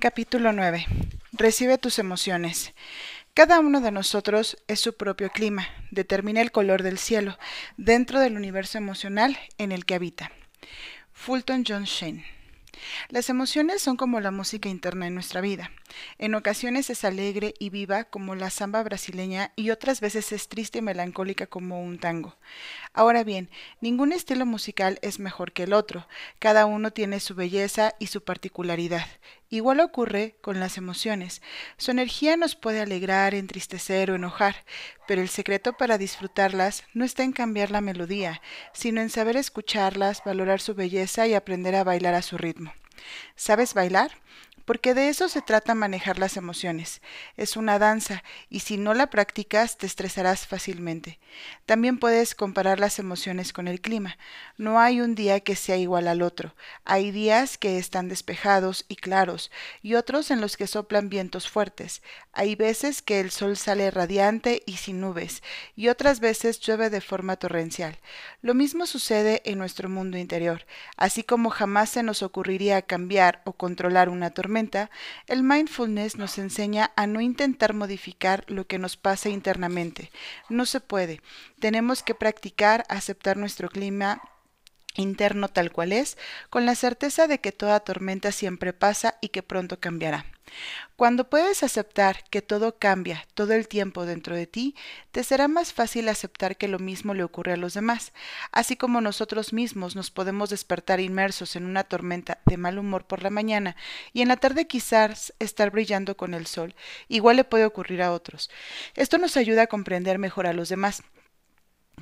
Capítulo 9. Recibe tus emociones. Cada uno de nosotros es su propio clima, determina el color del cielo dentro del universo emocional en el que habita. Fulton John Shane. Las emociones son como la música interna en nuestra vida. En ocasiones es alegre y viva como la samba brasileña y otras veces es triste y melancólica como un tango. Ahora bien, ningún estilo musical es mejor que el otro, cada uno tiene su belleza y su particularidad. Igual ocurre con las emociones. Su energía nos puede alegrar, entristecer o enojar, pero el secreto para disfrutarlas no está en cambiar la melodía, sino en saber escucharlas, valorar su belleza y aprender a bailar a su ritmo. ¿Sabes bailar? Porque de eso se trata manejar las emociones. Es una danza y si no la practicas te estresarás fácilmente. También puedes comparar las emociones con el clima. No hay un día que sea igual al otro. Hay días que están despejados y claros y otros en los que soplan vientos fuertes. Hay veces que el sol sale radiante y sin nubes y otras veces llueve de forma torrencial. Lo mismo sucede en nuestro mundo interior. Así como jamás se nos ocurriría cambiar o controlar una tormenta, el mindfulness nos enseña a no intentar modificar lo que nos pasa internamente. No se puede. Tenemos que practicar aceptar nuestro clima interno tal cual es, con la certeza de que toda tormenta siempre pasa y que pronto cambiará. Cuando puedes aceptar que todo cambia todo el tiempo dentro de ti, te será más fácil aceptar que lo mismo le ocurre a los demás, así como nosotros mismos nos podemos despertar inmersos en una tormenta de mal humor por la mañana y en la tarde quizás estar brillando con el sol, igual le puede ocurrir a otros. Esto nos ayuda a comprender mejor a los demás,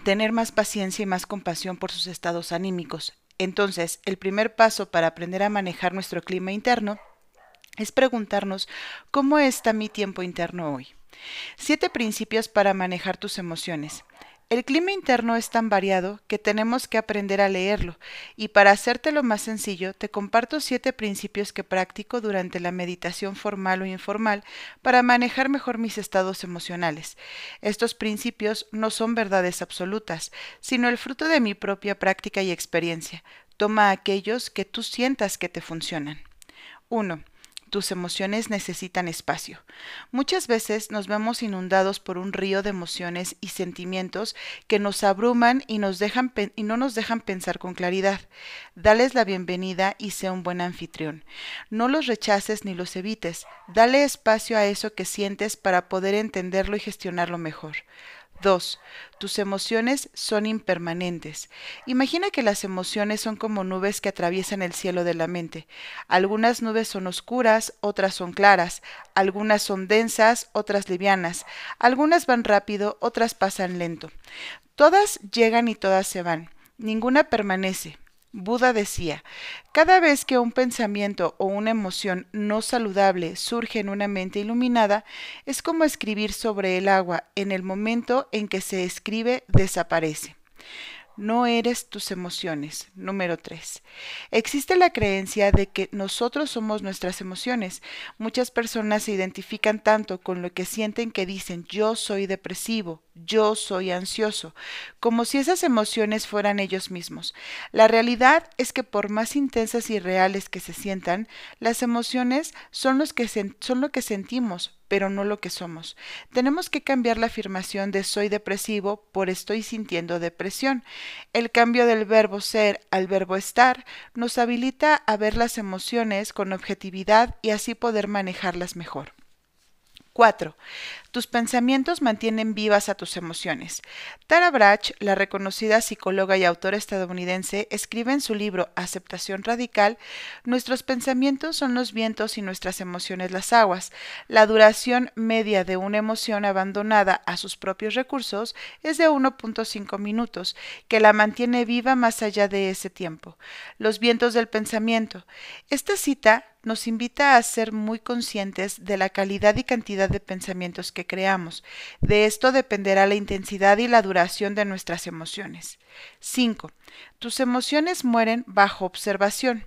tener más paciencia y más compasión por sus estados anímicos. Entonces, el primer paso para aprender a manejar nuestro clima interno es preguntarnos cómo está mi tiempo interno hoy. Siete principios para manejar tus emociones. El clima interno es tan variado que tenemos que aprender a leerlo, y para hacértelo más sencillo, te comparto siete principios que practico durante la meditación formal o informal para manejar mejor mis estados emocionales. Estos principios no son verdades absolutas, sino el fruto de mi propia práctica y experiencia. Toma aquellos que tú sientas que te funcionan. 1 tus emociones necesitan espacio. Muchas veces nos vemos inundados por un río de emociones y sentimientos que nos abruman y, nos dejan y no nos dejan pensar con claridad. Dales la bienvenida y sé un buen anfitrión. No los rechaces ni los evites. Dale espacio a eso que sientes para poder entenderlo y gestionarlo mejor. 2. Tus emociones son impermanentes. Imagina que las emociones son como nubes que atraviesan el cielo de la mente. Algunas nubes son oscuras, otras son claras, algunas son densas, otras livianas, algunas van rápido, otras pasan lento. Todas llegan y todas se van. Ninguna permanece. Buda decía, cada vez que un pensamiento o una emoción no saludable surge en una mente iluminada, es como escribir sobre el agua, en el momento en que se escribe desaparece. No eres tus emociones. Número 3. Existe la creencia de que nosotros somos nuestras emociones. Muchas personas se identifican tanto con lo que sienten que dicen yo soy depresivo, yo soy ansioso, como si esas emociones fueran ellos mismos. La realidad es que por más intensas y reales que se sientan, las emociones son, son lo que sentimos, pero no lo que somos. Tenemos que cambiar la afirmación de soy depresivo por estoy sintiendo depresión. El cambio del verbo ser al verbo estar nos habilita a ver las emociones con objetividad y así poder manejarlas mejor. 4. Tus pensamientos mantienen vivas a tus emociones. Tara Brach, la reconocida psicóloga y autora estadounidense, escribe en su libro Aceptación Radical, Nuestros pensamientos son los vientos y nuestras emociones las aguas. La duración media de una emoción abandonada a sus propios recursos es de 1.5 minutos, que la mantiene viva más allá de ese tiempo. Los vientos del pensamiento. Esta cita nos invita a ser muy conscientes de la calidad y cantidad de pensamientos que creamos. De esto dependerá la intensidad y la duración de nuestras emociones. 5. Tus emociones mueren bajo observación.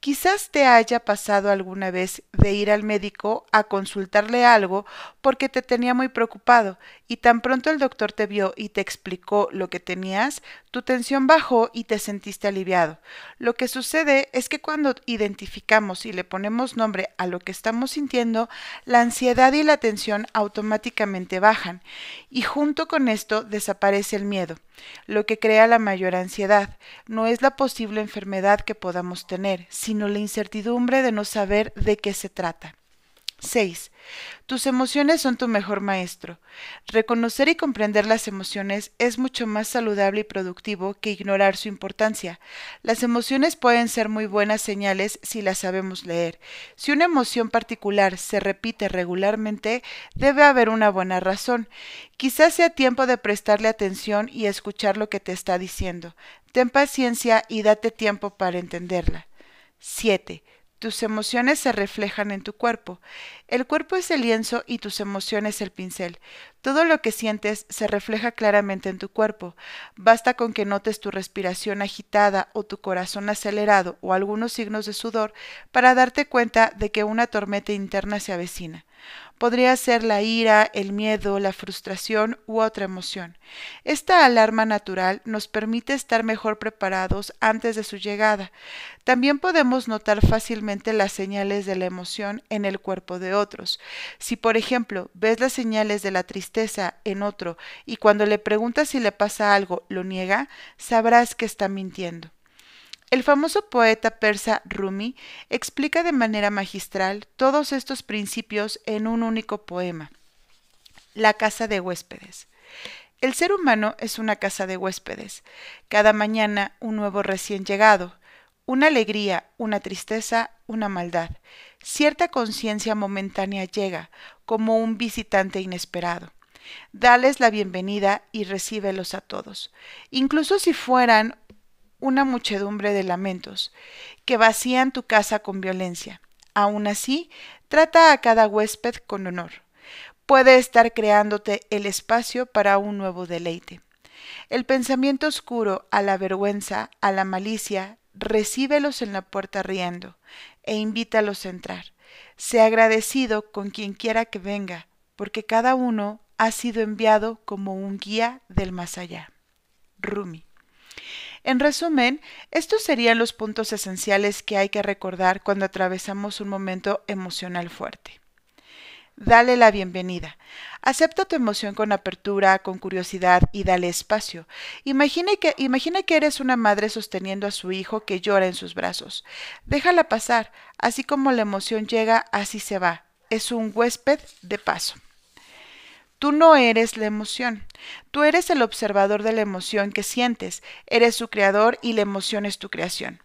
Quizás te haya pasado alguna vez de ir al médico a consultarle algo porque te tenía muy preocupado y tan pronto el doctor te vio y te explicó lo que tenías, tu tensión bajó y te sentiste aliviado. Lo que sucede es que cuando identificamos y le ponemos nombre a lo que estamos sintiendo, la ansiedad y la tensión automáticamente bajan y junto con esto desaparece el miedo, lo que crea la mayor ansiedad no es la posible enfermedad que podamos tener, sino la incertidumbre de no saber de qué se trata. 6. Tus emociones son tu mejor maestro. Reconocer y comprender las emociones es mucho más saludable y productivo que ignorar su importancia. Las emociones pueden ser muy buenas señales si las sabemos leer. Si una emoción particular se repite regularmente, debe haber una buena razón. Quizás sea tiempo de prestarle atención y escuchar lo que te está diciendo. Ten paciencia y date tiempo para entenderla. 7. Tus emociones se reflejan en tu cuerpo. El cuerpo es el lienzo y tus emociones el pincel. Todo lo que sientes se refleja claramente en tu cuerpo. Basta con que notes tu respiración agitada o tu corazón acelerado o algunos signos de sudor para darte cuenta de que una tormenta interna se avecina. Podría ser la ira, el miedo, la frustración u otra emoción. Esta alarma natural nos permite estar mejor preparados antes de su llegada. También podemos notar fácilmente las señales de la emoción en el cuerpo de otros. Si, por ejemplo, ves las señales de la tristeza en otro y cuando le preguntas si le pasa algo lo niega, sabrás que está mintiendo. El famoso poeta persa Rumi explica de manera magistral todos estos principios en un único poema. La casa de huéspedes. El ser humano es una casa de huéspedes. Cada mañana un nuevo recién llegado, una alegría, una tristeza, una maldad. Cierta conciencia momentánea llega, como un visitante inesperado. Dales la bienvenida y recíbelos a todos, incluso si fueran una muchedumbre de lamentos, que vacían tu casa con violencia. Aun así, trata a cada huésped con honor. Puede estar creándote el espacio para un nuevo deleite. El pensamiento oscuro, a la vergüenza, a la malicia, recíbelos en la puerta riendo, e invítalos a entrar. Sé agradecido con quien quiera que venga, porque cada uno ha sido enviado como un guía del más allá. Rumi. En resumen, estos serían los puntos esenciales que hay que recordar cuando atravesamos un momento emocional fuerte. Dale la bienvenida. Acepta tu emoción con apertura, con curiosidad y dale espacio. Imagina que, imagina que eres una madre sosteniendo a su hijo que llora en sus brazos. Déjala pasar. Así como la emoción llega, así se va. Es un huésped de paso. Tú no eres la emoción, tú eres el observador de la emoción que sientes, eres su creador y la emoción es tu creación.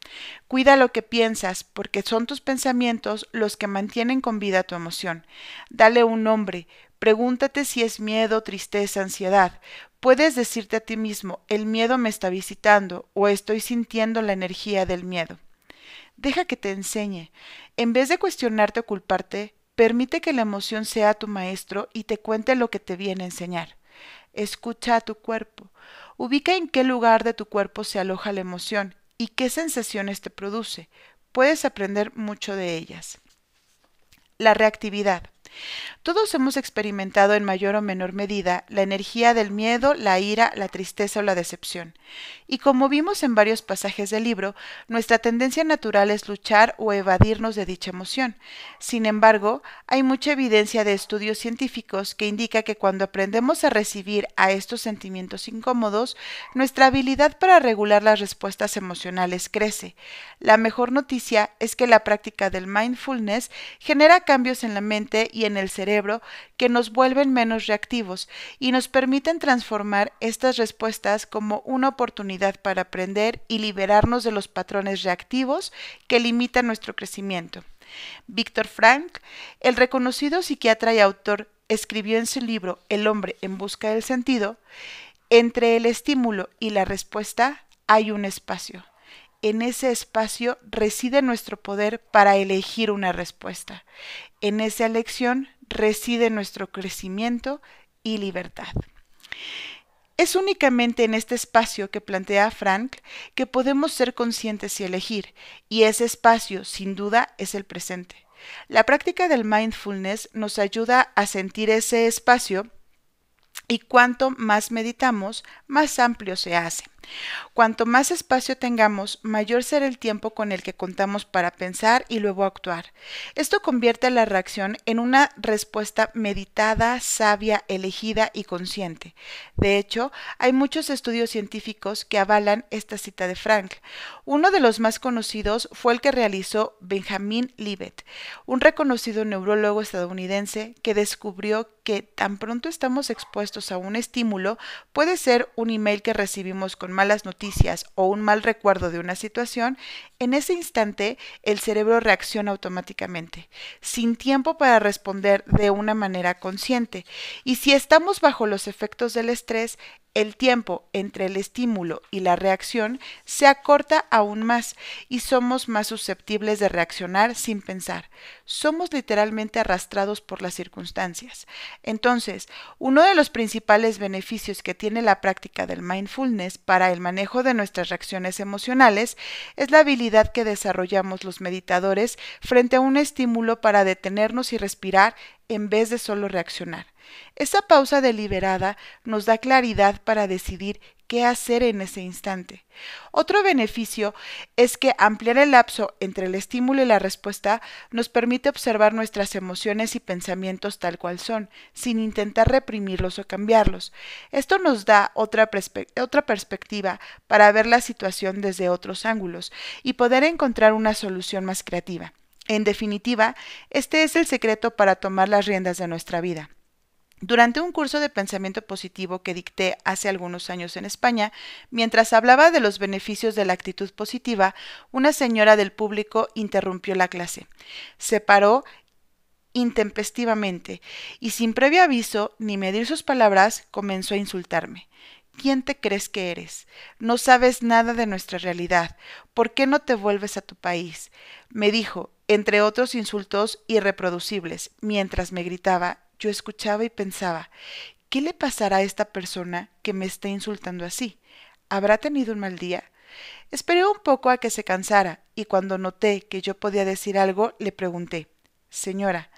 Cuida lo que piensas, porque son tus pensamientos los que mantienen con vida tu emoción. Dale un nombre, pregúntate si es miedo, tristeza, ansiedad. Puedes decirte a ti mismo, el miedo me está visitando o estoy sintiendo la energía del miedo. Deja que te enseñe. En vez de cuestionarte o culparte, Permite que la emoción sea tu maestro y te cuente lo que te viene a enseñar. Escucha a tu cuerpo. Ubica en qué lugar de tu cuerpo se aloja la emoción y qué sensaciones te produce. Puedes aprender mucho de ellas. La reactividad. Todos hemos experimentado en mayor o menor medida la energía del miedo, la ira, la tristeza o la decepción. Y como vimos en varios pasajes del libro, nuestra tendencia natural es luchar o evadirnos de dicha emoción. Sin embargo, hay mucha evidencia de estudios científicos que indica que cuando aprendemos a recibir a estos sentimientos incómodos, nuestra habilidad para regular las respuestas emocionales crece. La mejor noticia es que la práctica del mindfulness genera cambios en la mente y en el cerebro que nos vuelven menos reactivos y nos permiten transformar estas respuestas como una oportunidad para aprender y liberarnos de los patrones reactivos que limitan nuestro crecimiento. Víctor Frank, el reconocido psiquiatra y autor, escribió en su libro El hombre en busca del sentido, entre el estímulo y la respuesta hay un espacio en ese espacio reside nuestro poder para elegir una respuesta. En esa elección reside nuestro crecimiento y libertad. Es únicamente en este espacio que plantea Frank que podemos ser conscientes y elegir, y ese espacio, sin duda, es el presente. La práctica del mindfulness nos ayuda a sentir ese espacio y cuanto más meditamos, más amplio se hace. Cuanto más espacio tengamos, mayor será el tiempo con el que contamos para pensar y luego actuar. Esto convierte la reacción en una respuesta meditada, sabia, elegida y consciente. De hecho, hay muchos estudios científicos que avalan esta cita de Frank. Uno de los más conocidos fue el que realizó Benjamin Libet, un reconocido neurólogo estadounidense que descubrió que tan pronto estamos expuestos a un estímulo, puede ser un email que recibimos con malas noticias o un mal recuerdo de una situación, en ese instante el cerebro reacciona automáticamente, sin tiempo para responder de una manera consciente. Y si estamos bajo los efectos del estrés, el tiempo entre el estímulo y la reacción se acorta aún más y somos más susceptibles de reaccionar sin pensar. Somos literalmente arrastrados por las circunstancias. Entonces, uno de los principales beneficios que tiene la práctica del mindfulness para el manejo de nuestras reacciones emocionales es la habilidad que desarrollamos los meditadores frente a un estímulo para detenernos y respirar en vez de solo reaccionar. Esa pausa deliberada nos da claridad para decidir qué hacer en ese instante. Otro beneficio es que ampliar el lapso entre el estímulo y la respuesta nos permite observar nuestras emociones y pensamientos tal cual son, sin intentar reprimirlos o cambiarlos. Esto nos da otra, otra perspectiva para ver la situación desde otros ángulos y poder encontrar una solución más creativa. En definitiva, este es el secreto para tomar las riendas de nuestra vida. Durante un curso de pensamiento positivo que dicté hace algunos años en España, mientras hablaba de los beneficios de la actitud positiva, una señora del público interrumpió la clase. Se paró intempestivamente y sin previo aviso ni medir sus palabras comenzó a insultarme. ¿Quién te crees que eres? No sabes nada de nuestra realidad. ¿Por qué no te vuelves a tu país? Me dijo, entre otros insultos irreproducibles, mientras me gritaba, yo escuchaba y pensaba, ¿qué le pasará a esta persona que me está insultando así? ¿Habrá tenido un mal día? Esperé un poco a que se cansara, y cuando noté que yo podía decir algo, le pregunté Señora,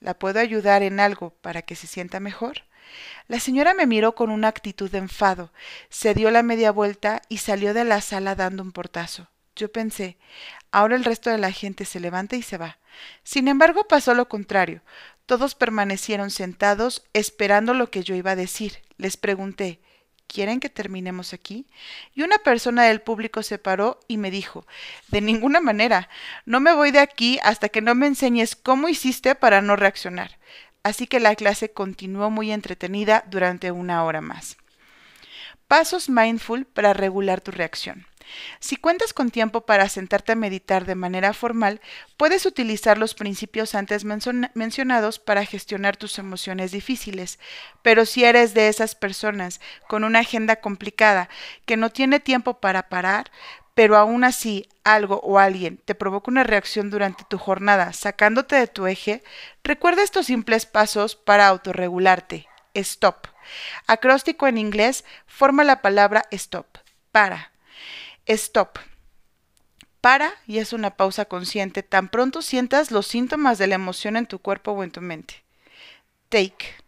¿la puedo ayudar en algo para que se sienta mejor? La señora me miró con una actitud de enfado, se dio la media vuelta y salió de la sala dando un portazo. Yo pensé, ahora el resto de la gente se levanta y se va. Sin embargo, pasó lo contrario. Todos permanecieron sentados esperando lo que yo iba a decir. Les pregunté, ¿Quieren que terminemos aquí? Y una persona del público se paró y me dijo, De ninguna manera, no me voy de aquí hasta que no me enseñes cómo hiciste para no reaccionar así que la clase continuó muy entretenida durante una hora más. Pasos mindful para regular tu reacción. Si cuentas con tiempo para sentarte a meditar de manera formal, puedes utilizar los principios antes mencionados para gestionar tus emociones difíciles. Pero si eres de esas personas con una agenda complicada que no tiene tiempo para parar, pero aún así algo o alguien te provoca una reacción durante tu jornada sacándote de tu eje, recuerda estos simples pasos para autorregularte. Stop. Acróstico en inglés forma la palabra stop. Para. Stop. Para y es una pausa consciente tan pronto sientas los síntomas de la emoción en tu cuerpo o en tu mente. Take.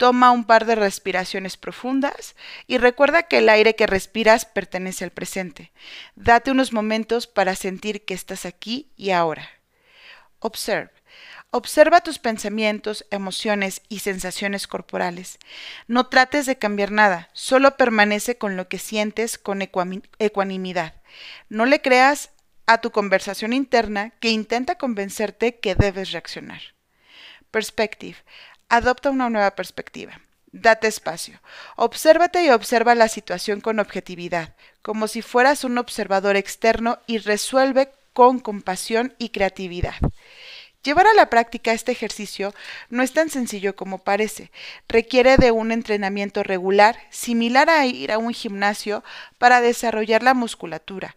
Toma un par de respiraciones profundas y recuerda que el aire que respiras pertenece al presente. Date unos momentos para sentir que estás aquí y ahora. Observe. Observa tus pensamientos, emociones y sensaciones corporales. No trates de cambiar nada, solo permanece con lo que sientes con ecuanimidad. No le creas a tu conversación interna que intenta convencerte que debes reaccionar. Perspective. Adopta una nueva perspectiva. Date espacio. Obsérvate y observa la situación con objetividad, como si fueras un observador externo y resuelve con compasión y creatividad. Llevar a la práctica este ejercicio no es tan sencillo como parece. Requiere de un entrenamiento regular, similar a ir a un gimnasio para desarrollar la musculatura.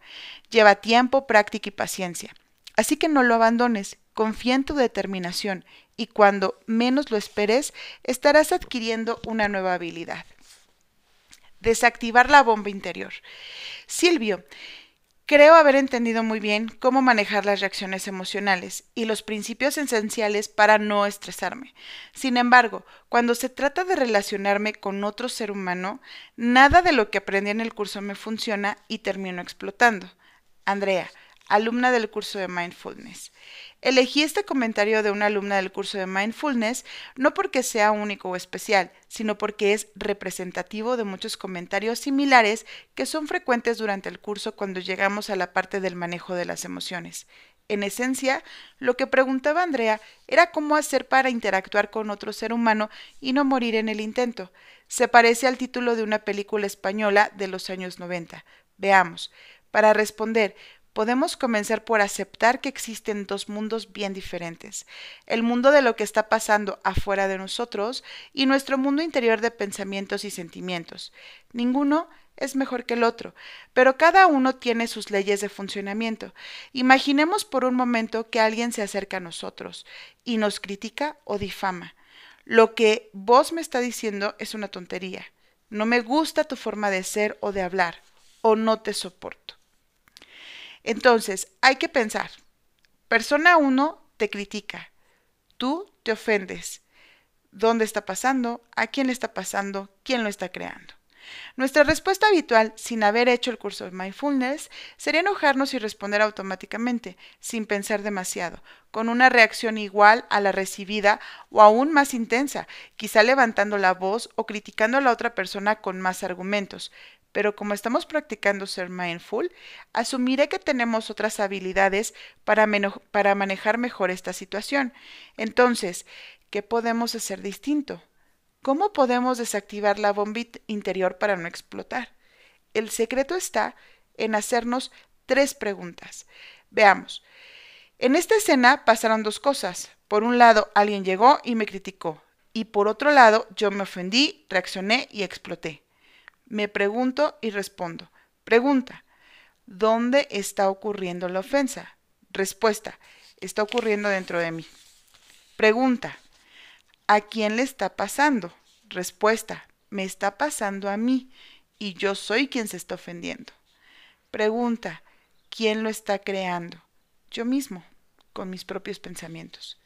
Lleva tiempo, práctica y paciencia. Así que no lo abandones, confía en tu determinación y cuando menos lo esperes estarás adquiriendo una nueva habilidad. Desactivar la bomba interior. Silvio, Creo haber entendido muy bien cómo manejar las reacciones emocionales y los principios esenciales para no estresarme. Sin embargo, cuando se trata de relacionarme con otro ser humano, nada de lo que aprendí en el curso me funciona y termino explotando. Andrea, alumna del curso de Mindfulness. Elegí este comentario de una alumna del curso de Mindfulness no porque sea único o especial, sino porque es representativo de muchos comentarios similares que son frecuentes durante el curso cuando llegamos a la parte del manejo de las emociones. En esencia, lo que preguntaba Andrea era cómo hacer para interactuar con otro ser humano y no morir en el intento. Se parece al título de una película española de los años 90. Veamos. Para responder, podemos comenzar por aceptar que existen dos mundos bien diferentes, el mundo de lo que está pasando afuera de nosotros y nuestro mundo interior de pensamientos y sentimientos. Ninguno es mejor que el otro, pero cada uno tiene sus leyes de funcionamiento. Imaginemos por un momento que alguien se acerca a nosotros y nos critica o difama. Lo que vos me está diciendo es una tontería. No me gusta tu forma de ser o de hablar, o no te soporto. Entonces, hay que pensar. Persona 1 te critica. Tú te ofendes. ¿Dónde está pasando? ¿A quién le está pasando? ¿Quién lo está creando? Nuestra respuesta habitual, sin haber hecho el curso de mindfulness, sería enojarnos y responder automáticamente, sin pensar demasiado, con una reacción igual a la recibida o aún más intensa, quizá levantando la voz o criticando a la otra persona con más argumentos, pero como estamos practicando ser mindful, asumiré que tenemos otras habilidades para, manejar mejor esta situación. Entonces, ¿qué podemos hacer distinto? ¿Cómo podemos desactivar la bomba interior para no explotar? El secreto está en hacernos tres preguntas. Veamos. En esta escena pasaron dos cosas. Por un lado, alguien llegó y me criticó. Y por otro lado, yo me ofendí, reaccioné y exploté. Me pregunto y respondo. Pregunta. ¿Dónde está ocurriendo la ofensa? Respuesta. Está ocurriendo dentro de mí. Pregunta. ¿A quién le está pasando? Respuesta. Me está pasando a mí y yo soy quien se está ofendiendo. Pregunta. ¿Quién lo está creando? Yo mismo, con mis propios pensamientos.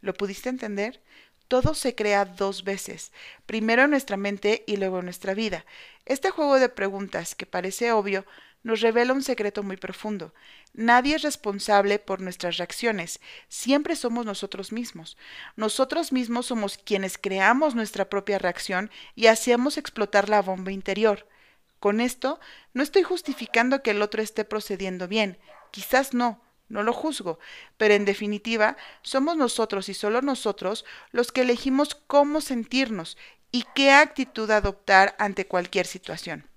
¿Lo pudiste entender? Todo se crea dos veces, primero en nuestra mente y luego en nuestra vida. Este juego de preguntas, que parece obvio, nos revela un secreto muy profundo. Nadie es responsable por nuestras reacciones, siempre somos nosotros mismos. Nosotros mismos somos quienes creamos nuestra propia reacción y hacemos explotar la bomba interior. Con esto, no estoy justificando que el otro esté procediendo bien, quizás no, no lo juzgo, pero en definitiva somos nosotros y solo nosotros los que elegimos cómo sentirnos y qué actitud adoptar ante cualquier situación.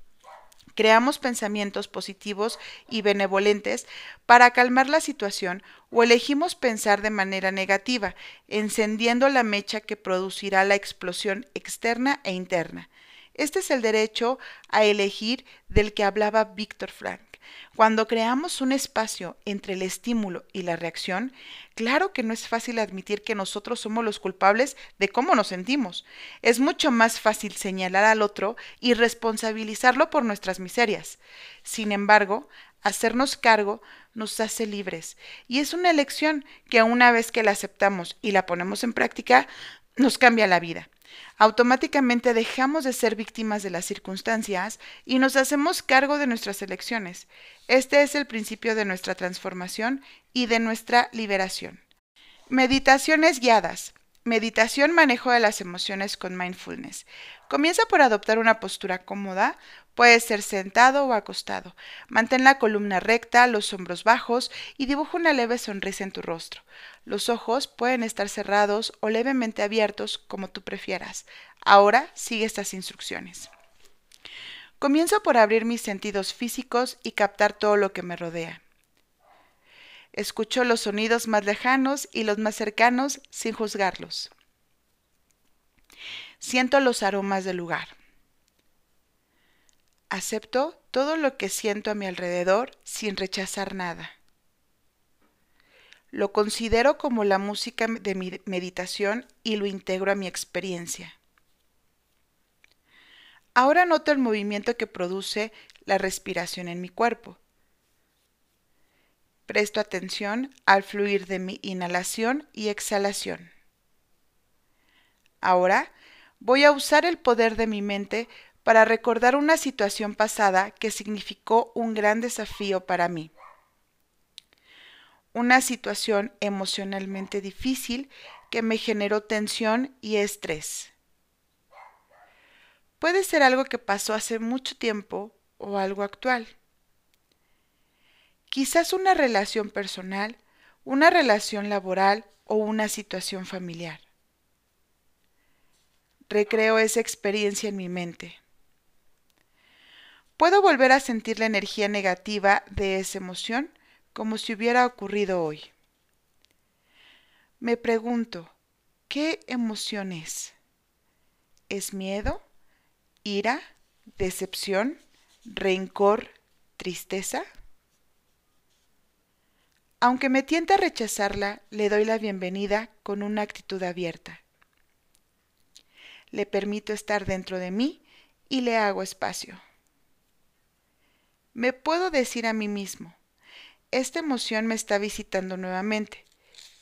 Creamos pensamientos positivos y benevolentes para calmar la situación o elegimos pensar de manera negativa, encendiendo la mecha que producirá la explosión externa e interna. Este es el derecho a elegir del que hablaba Víctor Frank. Cuando creamos un espacio entre el estímulo y la reacción, claro que no es fácil admitir que nosotros somos los culpables de cómo nos sentimos. Es mucho más fácil señalar al otro y responsabilizarlo por nuestras miserias. Sin embargo, hacernos cargo nos hace libres y es una elección que una vez que la aceptamos y la ponemos en práctica, nos cambia la vida. Automáticamente dejamos de ser víctimas de las circunstancias y nos hacemos cargo de nuestras elecciones. Este es el principio de nuestra transformación y de nuestra liberación. Meditaciones guiadas. Meditación manejo de las emociones con mindfulness. Comienza por adoptar una postura cómoda, puede ser sentado o acostado. Mantén la columna recta, los hombros bajos y dibuja una leve sonrisa en tu rostro. Los ojos pueden estar cerrados o levemente abiertos como tú prefieras. Ahora sigue estas instrucciones. Comienzo por abrir mis sentidos físicos y captar todo lo que me rodea. Escucho los sonidos más lejanos y los más cercanos sin juzgarlos. Siento los aromas del lugar. Acepto todo lo que siento a mi alrededor sin rechazar nada. Lo considero como la música de mi meditación y lo integro a mi experiencia. Ahora noto el movimiento que produce la respiración en mi cuerpo. Presto atención al fluir de mi inhalación y exhalación. Ahora voy a usar el poder de mi mente para recordar una situación pasada que significó un gran desafío para mí. Una situación emocionalmente difícil que me generó tensión y estrés. Puede ser algo que pasó hace mucho tiempo o algo actual. Quizás una relación personal, una relación laboral o una situación familiar. Recreo esa experiencia en mi mente puedo volver a sentir la energía negativa de esa emoción como si hubiera ocurrido hoy. Me pregunto, ¿qué emoción es? ¿Es miedo? ¿Ira? ¿Decepción? ¿Rencor? ¿Tristeza? Aunque me tienta a rechazarla, le doy la bienvenida con una actitud abierta. Le permito estar dentro de mí y le hago espacio me puedo decir a mí mismo, esta emoción me está visitando nuevamente.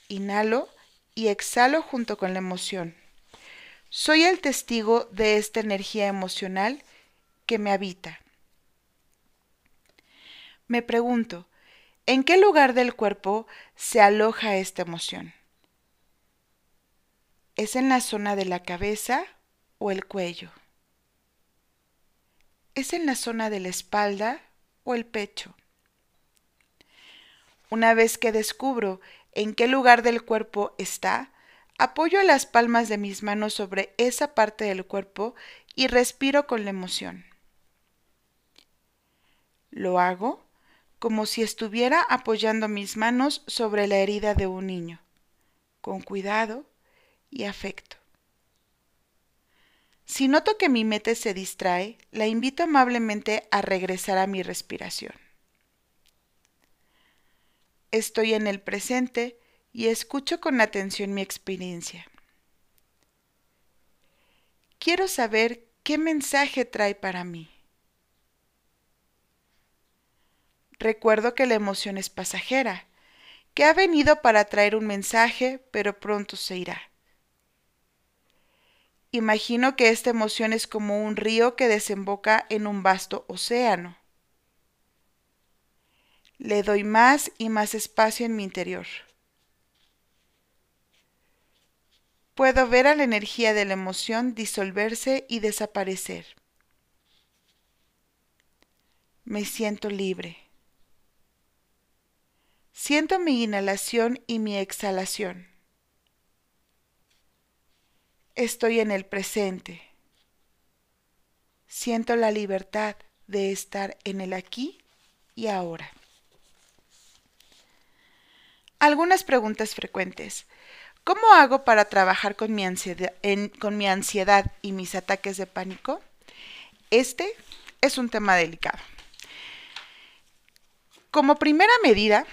Inhalo y exhalo junto con la emoción. Soy el testigo de esta energía emocional que me habita. Me pregunto, ¿en qué lugar del cuerpo se aloja esta emoción? ¿Es en la zona de la cabeza o el cuello? ¿Es en la zona de la espalda el pecho. Una vez que descubro en qué lugar del cuerpo está, apoyo las palmas de mis manos sobre esa parte del cuerpo y respiro con la emoción. Lo hago como si estuviera apoyando mis manos sobre la herida de un niño, con cuidado y afecto. Si noto que mi mente se distrae, la invito amablemente a regresar a mi respiración. Estoy en el presente y escucho con atención mi experiencia. Quiero saber qué mensaje trae para mí. Recuerdo que la emoción es pasajera, que ha venido para traer un mensaje, pero pronto se irá. Imagino que esta emoción es como un río que desemboca en un vasto océano. Le doy más y más espacio en mi interior. Puedo ver a la energía de la emoción disolverse y desaparecer. Me siento libre. Siento mi inhalación y mi exhalación estoy en el presente. Siento la libertad de estar en el aquí y ahora. Algunas preguntas frecuentes. ¿Cómo hago para trabajar con mi, ansiedad, y mis ataques de pánico? Este es un tema delicado. Como primera medida,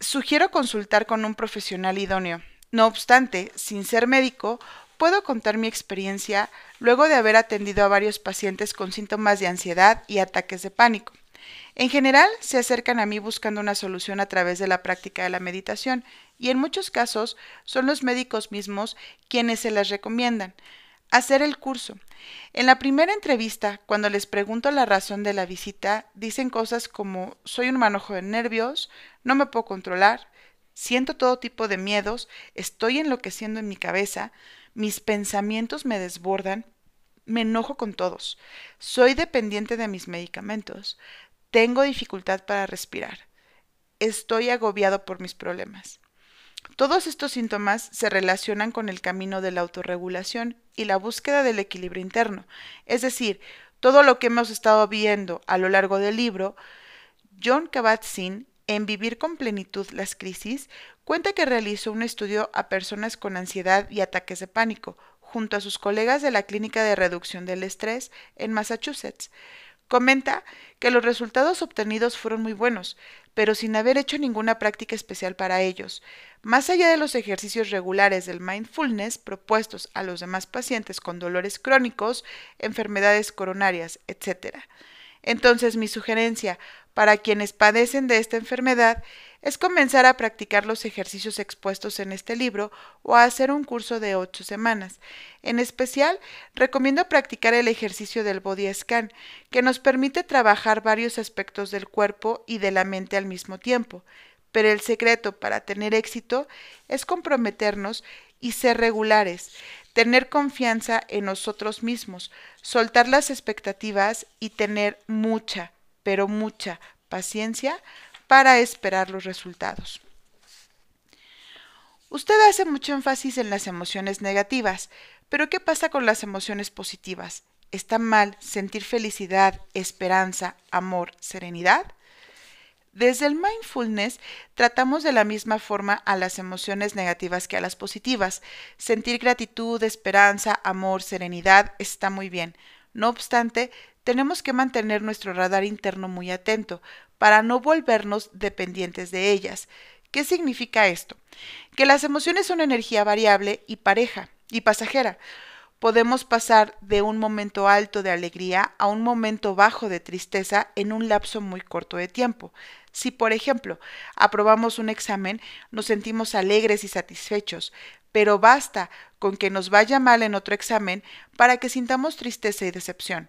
sugiero consultar con un profesional idóneo no obstante, sin ser médico, puedo contar mi experiencia luego de haber atendido a varios pacientes con síntomas de ansiedad y ataques de pánico. En general, se acercan a mí buscando una solución a través de la práctica de la meditación y en muchos casos son los médicos mismos quienes se las recomiendan. Hacer el curso. En la primera entrevista, cuando les pregunto la razón de la visita, dicen cosas como soy un manojo de nervios, no me puedo controlar, Siento todo tipo de miedos, estoy enloqueciendo en mi cabeza, mis pensamientos me desbordan, me enojo con todos, soy dependiente de mis medicamentos, tengo dificultad para respirar, estoy agobiado por mis problemas. Todos estos síntomas se relacionan con el camino de la autorregulación y la búsqueda del equilibrio interno, es decir, todo lo que hemos estado viendo a lo largo del libro, John Kabat-Zinn en Vivir con Plenitud las Crisis, cuenta que realizó un estudio a personas con ansiedad y ataques de pánico, junto a sus colegas de la Clínica de Reducción del Estrés en Massachusetts. Comenta que los resultados obtenidos fueron muy buenos, pero sin haber hecho ninguna práctica especial para ellos. Más allá de los ejercicios regulares del mindfulness propuestos a los demás pacientes con dolores crónicos, enfermedades coronarias, etc. Entonces mi sugerencia para quienes padecen de esta enfermedad es comenzar a practicar los ejercicios expuestos en este libro o a hacer un curso de ocho semanas. En especial, recomiendo practicar el ejercicio del body scan, que nos permite trabajar varios aspectos del cuerpo y de la mente al mismo tiempo. Pero el secreto para tener éxito es comprometernos y ser regulares, tener confianza en nosotros mismos, soltar las expectativas y tener mucha, pero mucha paciencia para esperar los resultados. Usted hace mucho énfasis en las emociones negativas, pero ¿qué pasa con las emociones positivas? ¿Está mal sentir felicidad, esperanza, amor, serenidad? Desde el mindfulness tratamos de la misma forma a las emociones negativas que a las positivas. Sentir gratitud, esperanza, amor, serenidad está muy bien. No obstante, tenemos que mantener nuestro radar interno muy atento para no volvernos dependientes de ellas. ¿Qué significa esto? Que las emociones son energía variable y pareja y pasajera. Podemos pasar de un momento alto de alegría a un momento bajo de tristeza en un lapso muy corto de tiempo. Si, por ejemplo, aprobamos un examen, nos sentimos alegres y satisfechos, pero basta con que nos vaya mal en otro examen para que sintamos tristeza y decepción.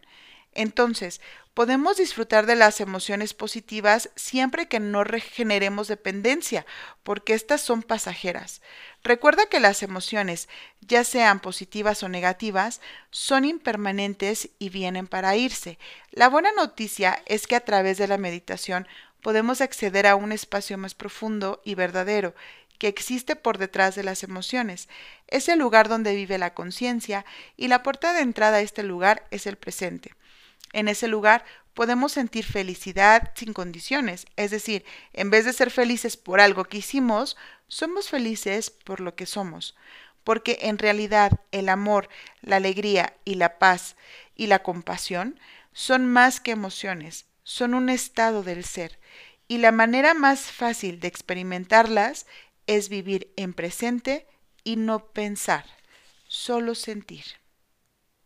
Entonces, podemos disfrutar de las emociones positivas siempre que no regeneremos dependencia, porque estas son pasajeras. Recuerda que las emociones, ya sean positivas o negativas, son impermanentes y vienen para irse. La buena noticia es que a través de la meditación podemos acceder a un espacio más profundo y verdadero que existe por detrás de las emociones. Es el lugar donde vive la conciencia y la puerta de entrada a este lugar es el presente. En ese lugar podemos sentir felicidad sin condiciones, es decir, en vez de ser felices por algo que hicimos, somos felices por lo que somos, porque en realidad el amor, la alegría y la paz y la compasión son más que emociones, son un estado del ser, y la manera más fácil de experimentarlas es vivir en presente y no pensar, solo sentir.